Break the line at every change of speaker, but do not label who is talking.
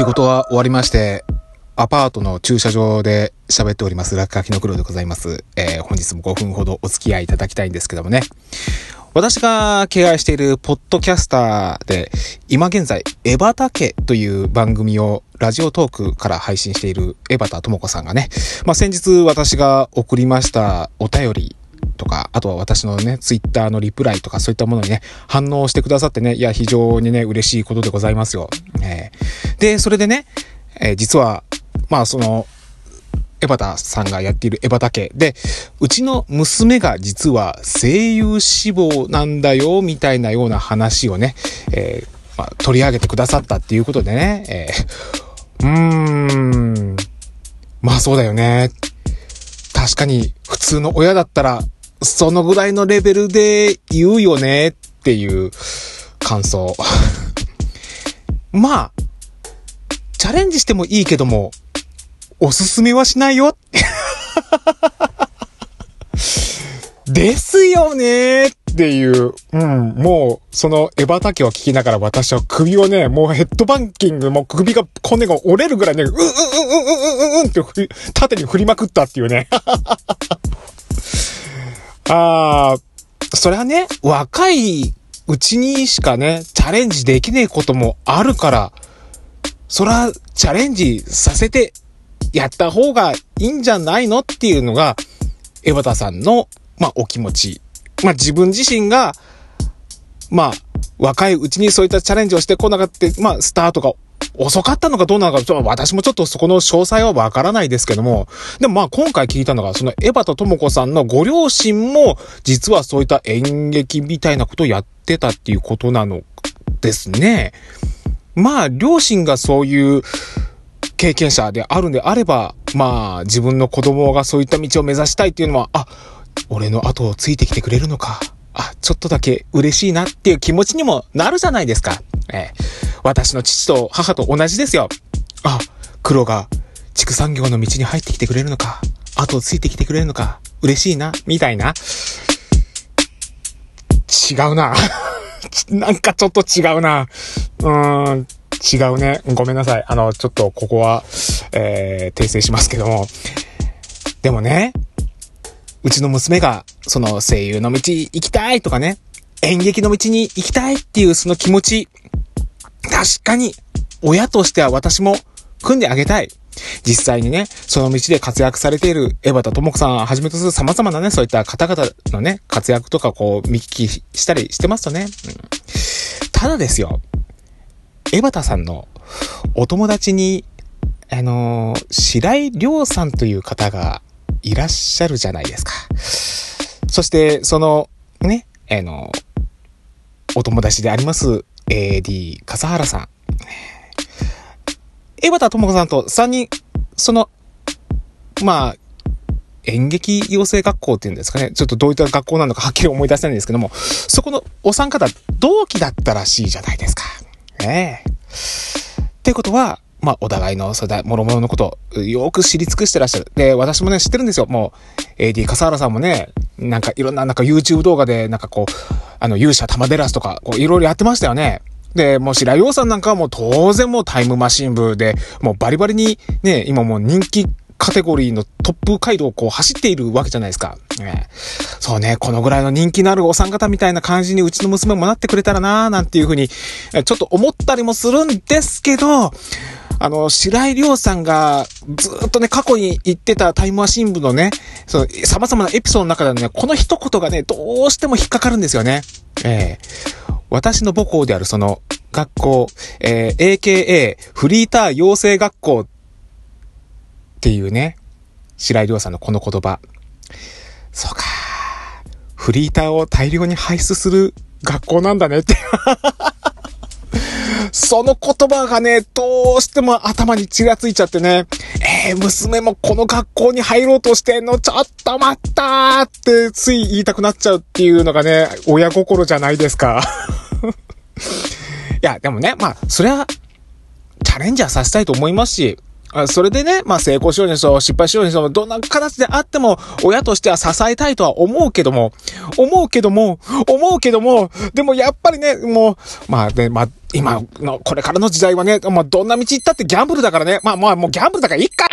仕事は終わりまして、アパートの駐車場で喋っております、落書きの黒でございます。えー、本日も5分ほどお付き合いいただきたいんですけどもね。私が敬愛しているポッドキャスターで、今現在、エバタ家という番組をラジオトークから配信しているエバタ智子さんがね、まあ、先日私が送りましたお便りとか、あとは私のね、ツイッターのリプライとかそういったものにね、反応してくださってね、いや、非常にね、嬉しいことでございますよ。で、それでね、えー、実は、まあその、エバタさんがやっているエバタ家で、うちの娘が実は声優志望なんだよ、みたいなような話をね、えー、まあ、取り上げてくださったっていうことでね、えー、うーん、まあそうだよね。確かに普通の親だったらそのぐらいのレベルで言うよねっていう感想。まあ、ャレンジしてもいいけども、おすすめはしないよ。ですよねっていう、うん、もう、そのエヴァタを聞きながら私は首をね、もうヘッドバンキング、もう首が、骨が折れるぐらいね、うんうんうんうんうんうんって縦に振りまくったっていうね。ああ、それはね、若いうちにしかね、チャレンジできねえこともあるから、そら、チャレンジさせてやった方がいいんじゃないのっていうのが、エバタさんの、まあ、お気持ち。まあ、自分自身が、まあ、若いうちにそういったチャレンジをしてこなかった、まあ、スタートが遅かったのかどうなのか、ちょっと私もちょっとそこの詳細はわからないですけども、でもまあ今回聞いたのが、そのエヴァと智子さんのご両親も、実はそういった演劇みたいなことをやってたっていうことなのですね。まあ、両親がそういう経験者であるんであれば、まあ、自分の子供がそういった道を目指したいっていうのは、あ、俺の後をついてきてくれるのか。あ、ちょっとだけ嬉しいなっていう気持ちにもなるじゃないですか。えー私の父と母と同じですよ。あ、黒が畜産業の道に入ってきてくれるのか、後をついてきてくれるのか、嬉しいな、みたいな。違うな。なんかちょっと違うな。うーん、違うね。ごめんなさい。あの、ちょっとここは、えー、訂正しますけども。でもね、うちの娘が、その声優の道行きたいとかね、演劇の道に行きたいっていうその気持ち、確かに、親としては私も組んであげたい。実際にね、その道で活躍されている江端智子さんはじめとする様々なね、そういった方々のね、活躍とかこう見聞きしたりしてますとね。うん、ただですよ、江端さんのお友達に、あのー、白井亮さんという方がいらっしゃるじゃないですか。そして、その、ね、あのー、お友達であります、AD 笠原さん。江端智子さんと3人、その、まあ、演劇養成学校っていうんですかね。ちょっとどういった学校なのかはっきり思い出せないんですけども、そこのお三方、同期だったらしいじゃないですか。ねえ。っていうことは、まあ、お互いの、それだ、諸々のこと、よく知り尽くしてらっしゃる。で、私もね、知ってるんですよ。もう、AD 笠原さんもね、なんかいろんな、なんか YouTube 動画で、なんかこう、あの、勇者玉デラスとか、こう、いろいろやってましたよね。で、もう白井陽さんなんかはもう当然もうタイムマシン部で、もうバリバリにね、今もう人気カテゴリーのトップ街道をこう走っているわけじゃないですか。ね、そうね、このぐらいの人気のあるお三方みたいな感じにうちの娘もなってくれたらなーなんていうふうに、ちょっと思ったりもするんですけど、あの、白井亮さんがずっとね、過去に言ってたタイムマシン部のね、その、様々なエピソードの中でね、この一言がね、どうしても引っかかるんですよね。ええー、私の母校であるその学校、えー、AKA フリーター養成学校っていうね、白井亮さんのこの言葉。そうか。フリーターを大量に排出する学校なんだねって その言葉がね、どうしても頭に血がついちゃってね、えー、娘もこの学校に入ろうとしてんの、ちょっと待ったーってつい言いたくなっちゃうっていうのがね、親心じゃないですか。いや、でもね、まあ、それは、チャレンジャーさせたいと思いますし、それでね、まあ成功しようにそう、失敗しようにそう、どんな形であっても、親としては支えたいとは思うけども、思うけども、思うけども、でもやっぱりね、もう、まあね、まあ、今の、これからの時代はね、まあどんな道行ったってギャンブルだからね、まあまあもうギャンブルだからいっか。